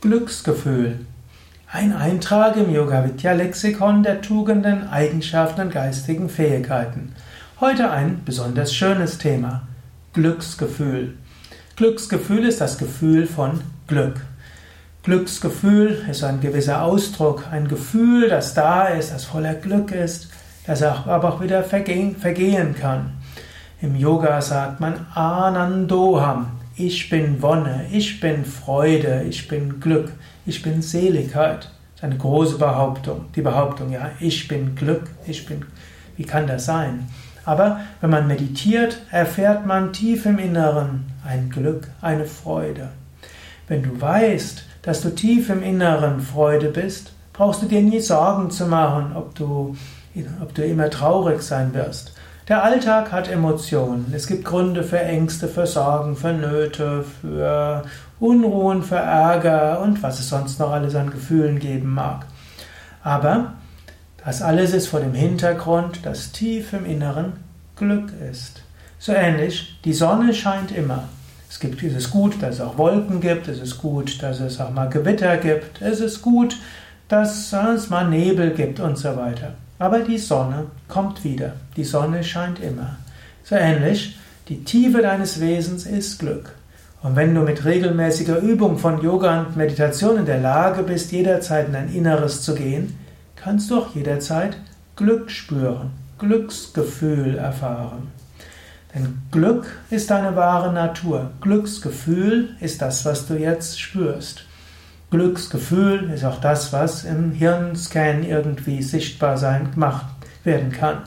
Glücksgefühl. Ein Eintrag im Yoga Vidya Lexikon der Tugenden, Eigenschaften und geistigen Fähigkeiten. Heute ein besonders schönes Thema. Glücksgefühl. Glücksgefühl ist das Gefühl von Glück. Glücksgefühl ist ein gewisser Ausdruck, ein Gefühl, das da ist, das voller Glück ist, das aber auch wieder vergehen kann. Im Yoga sagt man Anandoham, ich bin Wonne, ich bin Freude, ich bin Glück, ich bin Seligkeit. Das ist eine große Behauptung. Die Behauptung, ja, ich bin Glück, ich bin, wie kann das sein? Aber wenn man meditiert, erfährt man tief im Inneren ein Glück, eine Freude. Wenn du weißt, dass du tief im Inneren Freude bist, brauchst du dir nie Sorgen zu machen, ob du, ob du immer traurig sein wirst. Der Alltag hat Emotionen. Es gibt Gründe für Ängste, für Sorgen, für Nöte, für Unruhen, für Ärger und was es sonst noch alles an Gefühlen geben mag. Aber das alles ist vor dem Hintergrund, dass tief im Inneren Glück ist. So ähnlich, die Sonne scheint immer. Es, gibt, es ist gut, dass es auch Wolken gibt, es ist gut, dass es auch mal Gewitter gibt, es ist gut, dass es mal Nebel gibt und so weiter. Aber die Sonne kommt wieder. Die Sonne scheint immer. So ähnlich, die Tiefe deines Wesens ist Glück. Und wenn du mit regelmäßiger Übung von Yoga und Meditation in der Lage bist, jederzeit in dein Inneres zu gehen, kannst du auch jederzeit Glück spüren, Glücksgefühl erfahren. Denn Glück ist deine wahre Natur. Glücksgefühl ist das, was du jetzt spürst. Glücksgefühl ist auch das, was im Hirnscan irgendwie sichtbar sein, gemacht werden kann.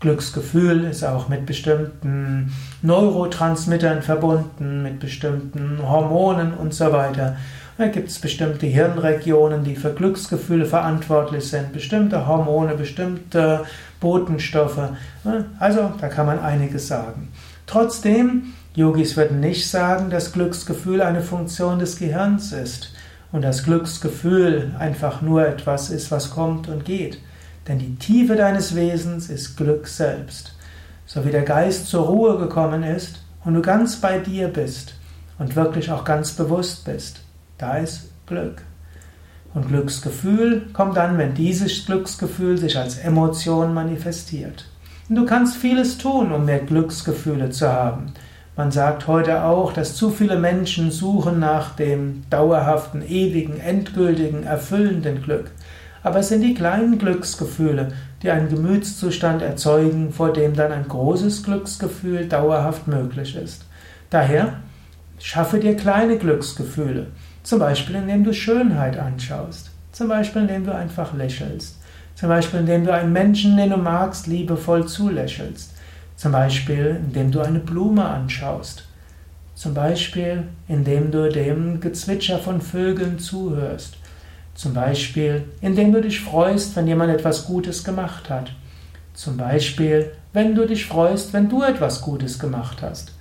Glücksgefühl ist auch mit bestimmten Neurotransmittern verbunden, mit bestimmten Hormonen und so weiter. Da gibt es bestimmte Hirnregionen, die für Glücksgefühle verantwortlich sind, bestimmte Hormone, bestimmte Botenstoffe. Also da kann man einiges sagen. Trotzdem, Yogis würden nicht sagen, dass Glücksgefühl eine Funktion des Gehirns ist und das Glücksgefühl einfach nur etwas ist, was kommt und geht. Denn die Tiefe deines Wesens ist Glück selbst. So wie der Geist zur Ruhe gekommen ist und du ganz bei dir bist und wirklich auch ganz bewusst bist, da ist Glück. Und Glücksgefühl kommt dann, wenn dieses Glücksgefühl sich als Emotion manifestiert. Und du kannst vieles tun, um mehr Glücksgefühle zu haben. Man sagt heute auch, dass zu viele Menschen suchen nach dem dauerhaften, ewigen, endgültigen, erfüllenden Glück. Aber es sind die kleinen Glücksgefühle, die einen Gemütszustand erzeugen, vor dem dann ein großes Glücksgefühl dauerhaft möglich ist. Daher schaffe dir kleine Glücksgefühle, zum Beispiel indem du Schönheit anschaust, zum Beispiel indem du einfach lächelst, zum Beispiel indem du einen Menschen, den du magst, liebevoll zulächelst. Zum Beispiel, indem du eine Blume anschaust. Zum Beispiel, indem du dem Gezwitscher von Vögeln zuhörst. Zum Beispiel, indem du dich freust, wenn jemand etwas Gutes gemacht hat. Zum Beispiel, wenn du dich freust, wenn du etwas Gutes gemacht hast.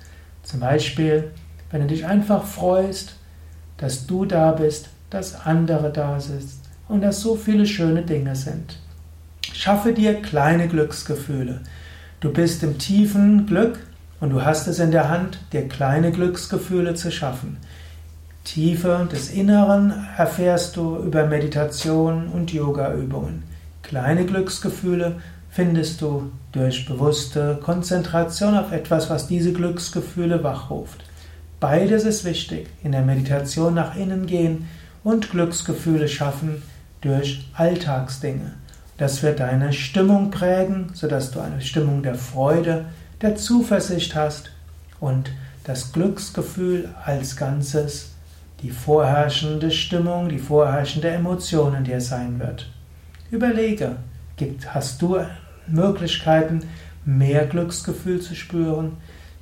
Zum Beispiel, wenn du dich einfach freust, dass du da bist, dass andere da sind und dass so viele schöne Dinge sind. Schaffe dir kleine Glücksgefühle. Du bist im tiefen Glück und du hast es in der Hand, dir kleine Glücksgefühle zu schaffen. Tiefe des Inneren erfährst du über Meditation und Yoga-Übungen. Kleine Glücksgefühle findest du durch bewusste Konzentration auf etwas, was diese Glücksgefühle wachruft. Beides ist wichtig. In der Meditation nach innen gehen und Glücksgefühle schaffen durch Alltagsdinge. Das wird deine Stimmung prägen, sodass du eine Stimmung der Freude, der Zuversicht hast und das Glücksgefühl als Ganzes die vorherrschende Stimmung, die vorherrschende Emotion in dir sein wird. Überlege, hast du Möglichkeiten, mehr Glücksgefühl zu spüren?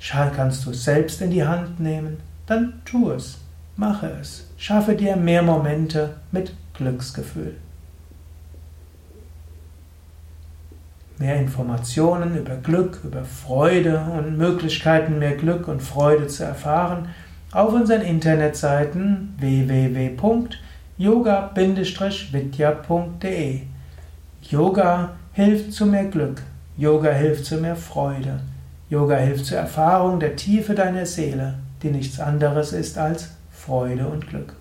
Kannst du es selbst in die Hand nehmen? Dann tu es, mache es, schaffe dir mehr Momente mit Glücksgefühl. Mehr Informationen über Glück, über Freude und Möglichkeiten, mehr Glück und Freude zu erfahren, auf unseren Internetseiten www.yoga-vidya.de. Yoga hilft zu mehr Glück, Yoga hilft zu mehr Freude, Yoga hilft zur Erfahrung der Tiefe deiner Seele, die nichts anderes ist als Freude und Glück.